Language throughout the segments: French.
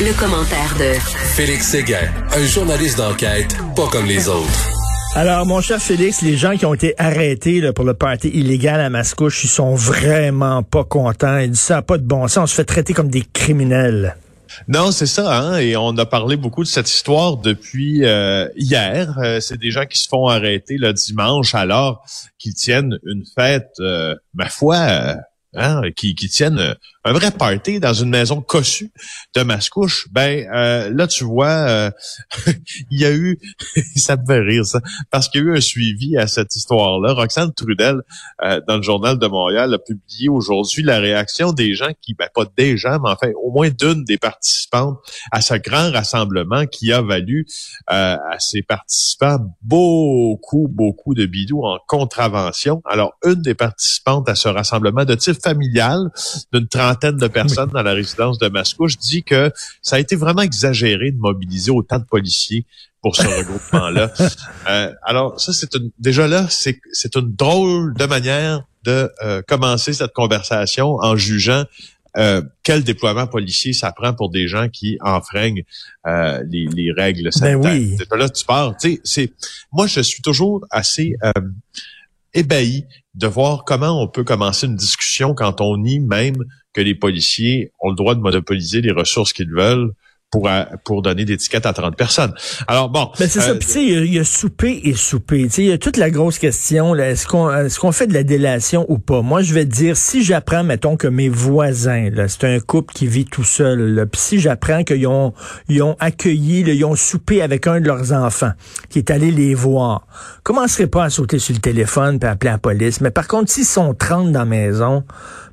Le, commentaire de Félix Séguin, un journaliste d'enquête pas comme les autres. Alors, mon cher Félix, les gens qui ont été arrêtés là, pour le party illégal à Mascouche, ils sont vraiment pas contents. Ils disent ça n'a pas de bon sens. On se fait traiter comme des criminels. Non, c'est ça, hein? et on a parlé beaucoup de cette histoire depuis euh, hier. Euh, c'est des gens qui se font arrêter le dimanche alors qu'ils tiennent une fête, euh, ma foi, hein, qui, qui tiennent euh, un vrai party dans une maison cossue de Mascouche, ben euh, là tu vois, euh, il y a eu, ça me fait rire ça, parce qu'il y a eu un suivi à cette histoire-là. Roxane Trudel, dans le journal de Montréal, a publié aujourd'hui la réaction des gens qui, ben pas des gens, mais enfin au moins d'une des participantes à ce grand rassemblement qui a valu à ces participants beaucoup, beaucoup de bidous en contravention. Alors une des participantes à ce rassemblement de type familiale d'une trentaine de personnes dans la résidence de Mascouche dit que ça a été vraiment exagéré de mobiliser autant de policiers pour ce regroupement-là. Euh, alors ça, c'est une, déjà là, c'est, c'est une drôle de manière de euh, commencer cette conversation en jugeant euh, quel déploiement policier ça prend pour des gens qui enfreignent les, les, règles ben sanitaires. Ben oui. Là, tu parles. C'est, moi, je suis toujours assez ébahi de voir comment on peut commencer une discussion quand on nie même que les policiers ont le droit de monopoliser les ressources qu'ils veulent pour, pour donner des tickets à 30 personnes. Alors bon. Ben c'est ça. Euh, tu sais, il y, a souper et souper. Tu sais, il y a toute la grosse question. Est-ce qu'on est-ce qu'on fait de la délation ou pas? Moi, je vais te dire si j'apprends, mettons que mes voisins, là, c'est un couple qui vit tout seul. Puis si j'apprends qu'ils ont ils ont accueilli, là, ils ont soupé avec un de leurs enfants qui est allé les voir, commencerai pas à sauter sur le téléphone puis appeler la police. Mais par contre, s'ils sont 30 dans la maison,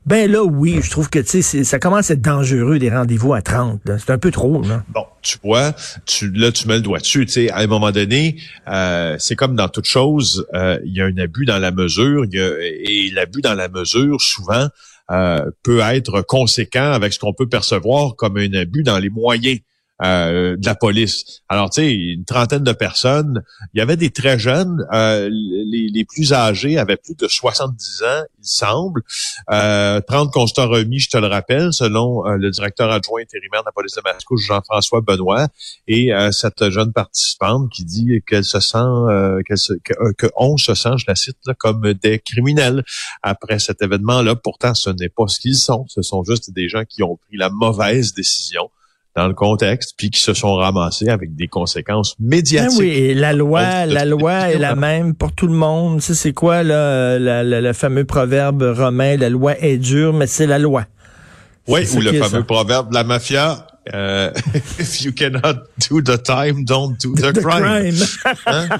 ben là, oui, je trouve que ça commence à être dangereux des rendez-vous à 30. C'est un peu trop. Là. Bon, tu vois, tu, là, tu mets le doigt dessus. sais, à un moment donné, euh, c'est comme dans toute chose, euh, il y a un abus dans la mesure, y a, et l'abus dans la mesure, souvent, euh, peut être conséquent avec ce qu'on peut percevoir comme un abus dans les moyens. Euh, de la police. Alors, tu sais, une trentaine de personnes. Il y avait des très jeunes. Euh, les, plus âgés avaient plus de 70 ans, il semble. Euh, 30 constats remis, je te le rappelle, selon euh, le directeur adjoint intérimaire de la police de Mascouche, Jean-François Benoît, et euh, cette jeune participante qui dit qu'elle se sent, qu'elle se, que, se sent, je la cite, comme des criminels après cet événement-là. Pourtant, ce n'est pas ce qu'ils sont. Ce sont juste des gens qui ont pris la mauvaise décision dans le contexte, puis qui se sont ramassés avec des conséquences médiatiques. Ben oui, la loi, la loi est la même pour tout le monde. Tu sais, c'est quoi là, le fameux proverbe romain, la loi est dure, mais c'est la loi. Oui, ou le fameux proverbe de la mafia, Uh, if you cannot do the time, don't do the, crime. Hein?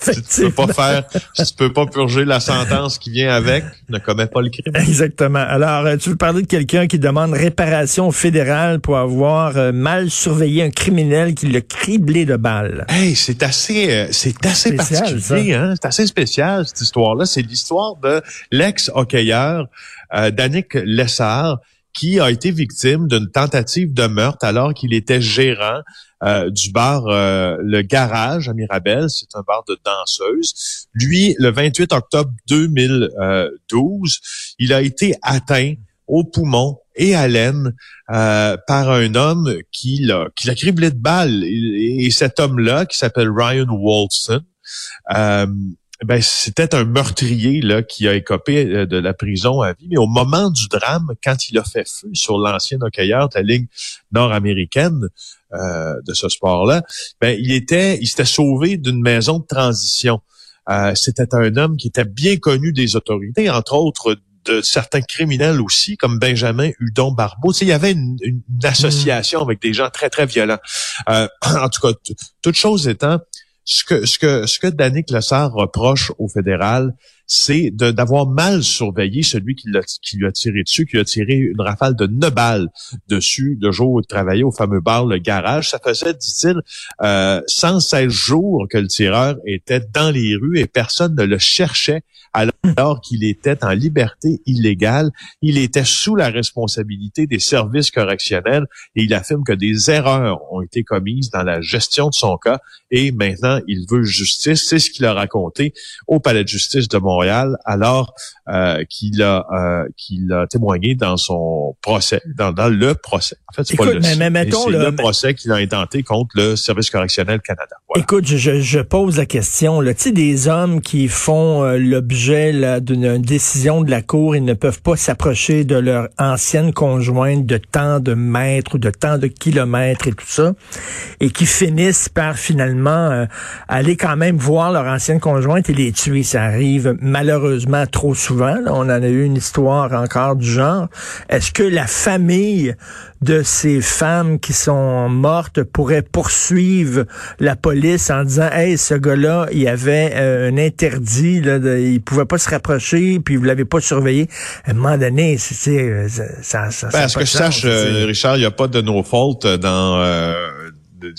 si tu peux pas faire, tu peux pas purger la sentence qui vient avec, ne commets pas le crime. Exactement. Alors, euh, tu veux parler de quelqu'un qui demande réparation fédérale pour avoir euh, mal surveillé un criminel qui l'a criblé de balles. Hey, c'est assez, euh, c'est assez particulier, hein? C'est assez spécial cette histoire-là. C'est l'histoire de l'ex-hockeyeur euh, Danick Lessard qui a été victime d'une tentative de meurtre alors qu'il était gérant euh, du bar euh, Le Garage à Mirabel. C'est un bar de danseuses. Lui, le 28 octobre 2012, il a été atteint au poumon et à l'aine euh, par un homme qui l'a qui l'a criblé de balles. Et, et cet homme-là, qui s'appelle Ryan Walton, ben c'était un meurtrier là qui a écopé euh, de la prison à vie. Mais au moment du drame, quand il a fait feu sur l'ancien hockeyeur de la ligue nord-américaine euh, de ce sport-là, ben il était, il s'était sauvé d'une maison de transition. Euh, c'était un homme qui était bien connu des autorités, entre autres de certains criminels aussi, comme Benjamin Hudon Barbeau. il y avait une, association avec des gens très, très violents. en tout cas, toute chose étant, ce que ce que ce que reproche au fédéral, c'est d'avoir mal surveillé celui qui, qui lui a tiré dessus, qui lui a tiré une rafale de neuf balles dessus le jour où il travaillait au fameux bar Le Garage. Ça faisait, dit-il, euh, 116 jours que le tireur était dans les rues et personne ne le cherchait alors qu'il était en liberté illégale. Il était sous la responsabilité des services correctionnels et il affirme que des erreurs ont été commises dans la gestion de son cas et maintenant il veut justice. C'est ce qu'il a raconté au Palais de justice de Montréal alors euh, qu'il a euh, qu'il a témoigné dans son procès, dans, le procès. En fait, c'est pas le, mais, mettons, le, procès qu'il a intenté contre le Service correctionnel Canada. Écoute, je, je, pose la question. Tu sais, des hommes qui font euh, l'objet d'une décision de la Cour, ils ne peuvent pas s'approcher de leur ancienne conjointe de tant de mètres ou de tant de kilomètres et tout ça, et qui finissent par finalement euh, aller quand même voir leur ancienne conjointe et les tuer. Ça arrive malheureusement trop souvent on en a eu une histoire encore du genre. Est-ce que la famille de ces femmes qui sont mortes pourrait poursuivre la police en disant Hey, ce gars-là, il avait euh, un interdit, là, de, il pouvait pas se rapprocher, puis vous l'avez pas surveillé. À un moment donné, c'est euh, ça, ça, ben, ce que je sache, euh, Richard, il n'y a pas de no fault dans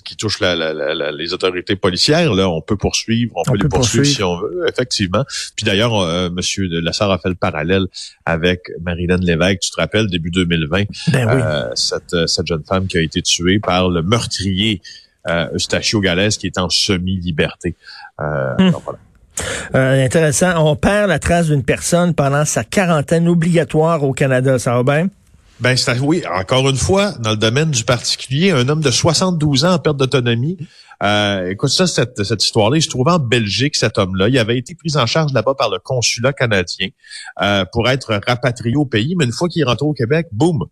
qui touche la, les autorités policières, là, on peut poursuivre, on, peut, les poursuivre, si on veut, effectivement. Puis d'ailleurs, euh, Monsieur Lassard a fait le parallèle avec Marilyn Lévesque. Tu te rappelles, début 2020, ben euh, cette, cette jeune femme qui a été tuée par le meurtrier euh, Eustachio Galès, qui est en semi-liberté. Euh, hmm. voilà. Euh, intéressant. On perd la trace d'une personne pendant sa quarantaine obligatoire au Canada. Ça va bien? Ben, c'est, oui, encore une fois, dans le domaine du particulier, un homme de 72 ans en perte d'autonomie. Euh, écoute ça, cette, cette histoire-là, il se trouvait en Belgique, cet homme-là. Il avait été pris en charge là-bas par le consulat canadien euh, pour être rapatrié au pays, mais une fois qu'il est au Québec, boum,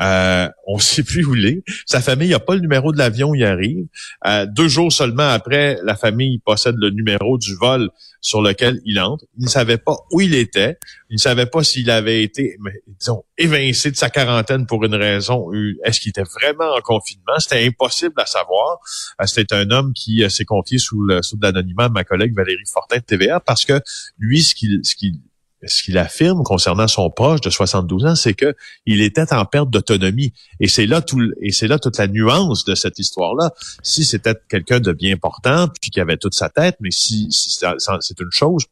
euh, on ne sait plus où il est. Sa famille n'a pas le numéro de l'avion où il arrive. Euh, deux jours seulement après, la famille possède le numéro du vol sur lequel il entre. Il ne savait pas où il était. Il ne savait pas s'il avait été, disons, évincé de sa quarantaine pour une raison. Est-ce qu'il était vraiment en confinement? C'était impossible à savoir. Euh, c'était un homme qui s'est confié sous l'anonymat de ma collègue Valérie Fortin de TVA parce que lui, ce qu'il ce qu'il ce qu'il affirme concernant son proche de 72 ans, c'est que il était en perte d'autonomie. Et c'est là tout, et c'est là toute la nuance de cette histoire-là. Si c'était quelqu'un de bien important, puis qui avait toute sa tête, mais si, c'est une chose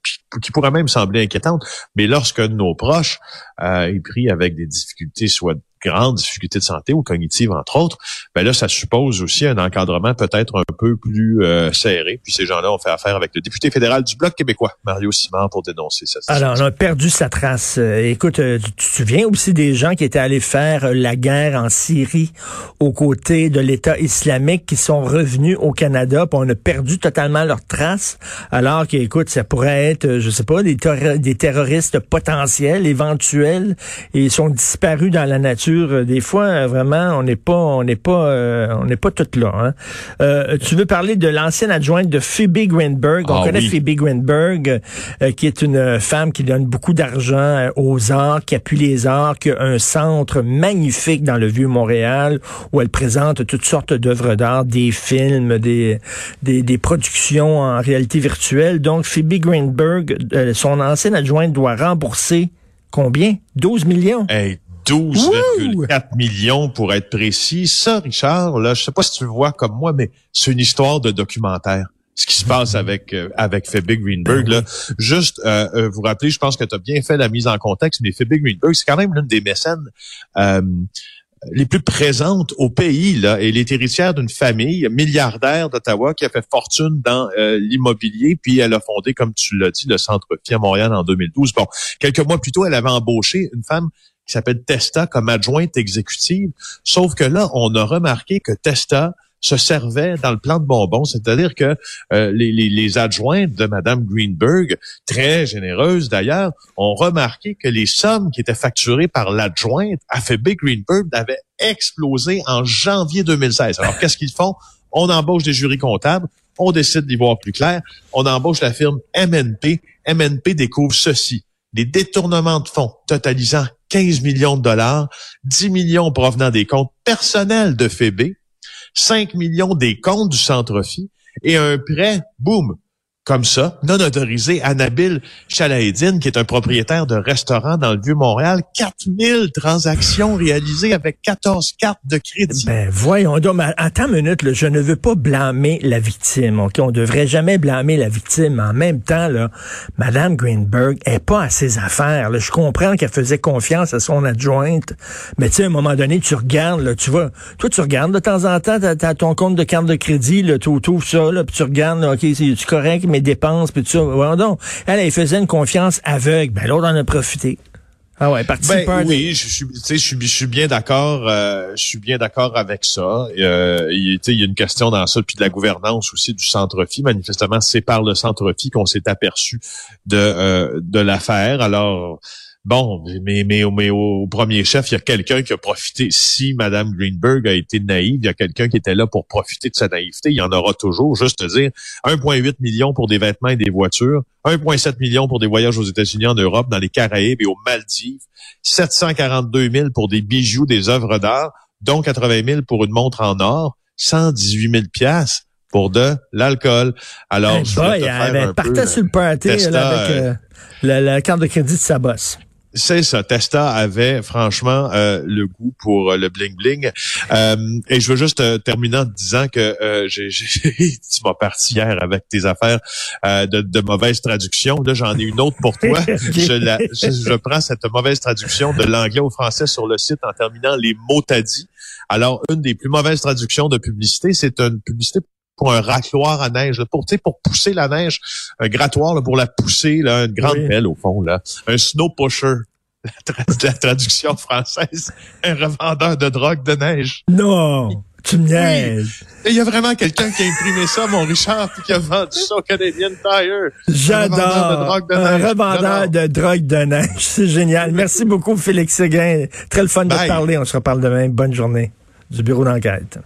qui pourrait même sembler inquiétante, mais lorsque nos proches euh, est pris avec des difficultés, soit grandes difficultés de santé ou cognitives, entre autres, ben là, ça suppose aussi un encadrement peut-être un peu plus euh, serré. Puis ces gens-là ont fait affaire avec le député fédéral du Bloc québécois, Mario Simard, pour dénoncer ça. Alors, on a perdu sa trace. Euh, écoute, euh, tu te souviens aussi des gens qui étaient allés faire la guerre en Syrie aux côtés de l'État islamique qui sont revenus au Canada, puis on a perdu totalement leur trace, alors qu'écoute, ça pourrait être, je sais pas, des terroristes potentiels, éventuels, et ils sont disparus dans la nature euh, des fois, euh, vraiment, on n'est pas, on n'est pas, euh, on n'est pas toutes là. Hein. tu veux parler de l'ancienne adjointe de Phoebe Greenberg. On ah connaît Phoebe Greenberg, qui est une femme qui donne beaucoup d'argent aux arts, qui appuie les arts, qui a un centre magnifique dans le vieux Montréal où elle présente toutes sortes d'œuvres d'art, des films, des, des, des, productions en réalité virtuelle. Donc, Phoebe Greenberg, son ancienne adjointe doit rembourser combien? 12 millions? 12,4 millions pour être précis. Ça, Richard, là, je sais pas si tu le vois comme moi, mais c'est une histoire de documentaire ce qui se passe avec euh, avec Phoebe Greenberg. Là. Juste euh, euh, vous rappeler, je pense que tu as bien fait la mise en contexte, mais Phoebe Greenberg, c'est quand même l'une des mécènes les plus présentes au pays. Là, elle est héritière d'une famille milliardaire d'Ottawa qui a fait fortune dans l'immobilier, puis elle a fondé, comme tu l'as dit, le Centre à Montréal en 2012. Bon, quelques mois plus tôt, elle avait embauché une femme qui s'appelle Testa comme adjointe exécutive. Sauf que là, on a remarqué que Testa se servait dans le plan de bonbons, c'est-à-dire que euh, les, les, les, adjointes de Madame Greenberg, très généreuses d'ailleurs, ont remarqué que les sommes qui étaient facturées par l'adjointe à Phoebe Greenberg avaient explosé en janvier 2016. Alors, qu'est-ce qu'ils font? On embauche des jurys comptables, on décide d'y voir plus clair, on embauche la firme MNP. MNP découvre ceci des détournements de fonds totalisant 15 millions de dollars, 10 millions provenant des comptes personnels de Phoebe, 5 millions des comptes du centre-fi et un prêt, boum, comme ça, non autorisé, à Nabil qui est un propriétaire de restaurant dans le Vieux-Montréal. 4000 transactions réalisées avec 14 cartes de crédit. Ben, voyons mais attends une minute, là, je ne veux pas blâmer la victime, OK? On devrait jamais blâmer la victime. En même temps, là, Madame Greenberg est pas à ses affaires. Je comprends qu'elle faisait confiance à son adjointe, mais tu sais, à un moment donné, tu regardes, là, tu vois, toi, tu regardes de temps en temps, t'as, as ton compte de carte de crédit, là, tu ouvres ça, là, puis tu regardes, là, OK, c'est correct, mais dépenses, puis tout ça. Ouais, donc, elle, elle faisait une confiance aveugle. Ben, l'autre en a profité. Ah ouais, ben, oui, je suis, je suis, je suis bien d'accord. Euh, je suis bien d'accord avec ça. Euh, il, il y a une question dans ça, puis de la gouvernance aussi du centre-fi. Manifestement, c'est par le centre-fi qu'on s'est aperçu de euh, de l'affaire. Alors, Bon, mais, mais, mais au premier chef, il y a quelqu'un qui a profité. Si Mme Greenberg a été naïve, il y a quelqu'un qui était là pour profiter de sa naïveté. Il y en aura toujours. Juste dire 1,8 million pour des vêtements et des voitures, 1,7 million pour des voyages aux États-Unis, en Europe, dans les Caraïbes et aux Maldives, 742 000 pour des bijoux, des œuvres d'art, dont 80 000 pour une montre en or, 118 000 piastres pour de l'alcool. Alors, hey je boy, partait sur le party avec euh, la, la, carte de crédit de sa bosse. C'est ça. Testa avait franchement euh, le goût pour euh, le bling bling. Euh, et je veux juste terminer en te disant que j'ai, tu m'as parti hier avec tes affaires de, de mauvaise traduction. Là, j'en ai une autre pour toi. je, la, je, prends cette mauvaise traduction de l'anglais au français sur le site en terminant les mots t'as dit. Alors, une des plus mauvaises traductions de publicité, c'est une publicité pour un racloir à neige, pour, pour pousser la neige, un grattoir pour la pousser, là, une grande pelle au fond, là. un snow pusher. La, traduction française, un revendeur de drogue de neige. Non! Tu me niaises. Il y a vraiment quelqu'un qui a imprimé ça, mon Richard, puis qui a vendu ça au Canadian Tire. J'adore. Un revendeur de drogue de neige. C'est génial. Merci beaucoup, Félix Séguin. Très le fun de te parler. On se reparle demain. Bonne journée du bureau d'enquête.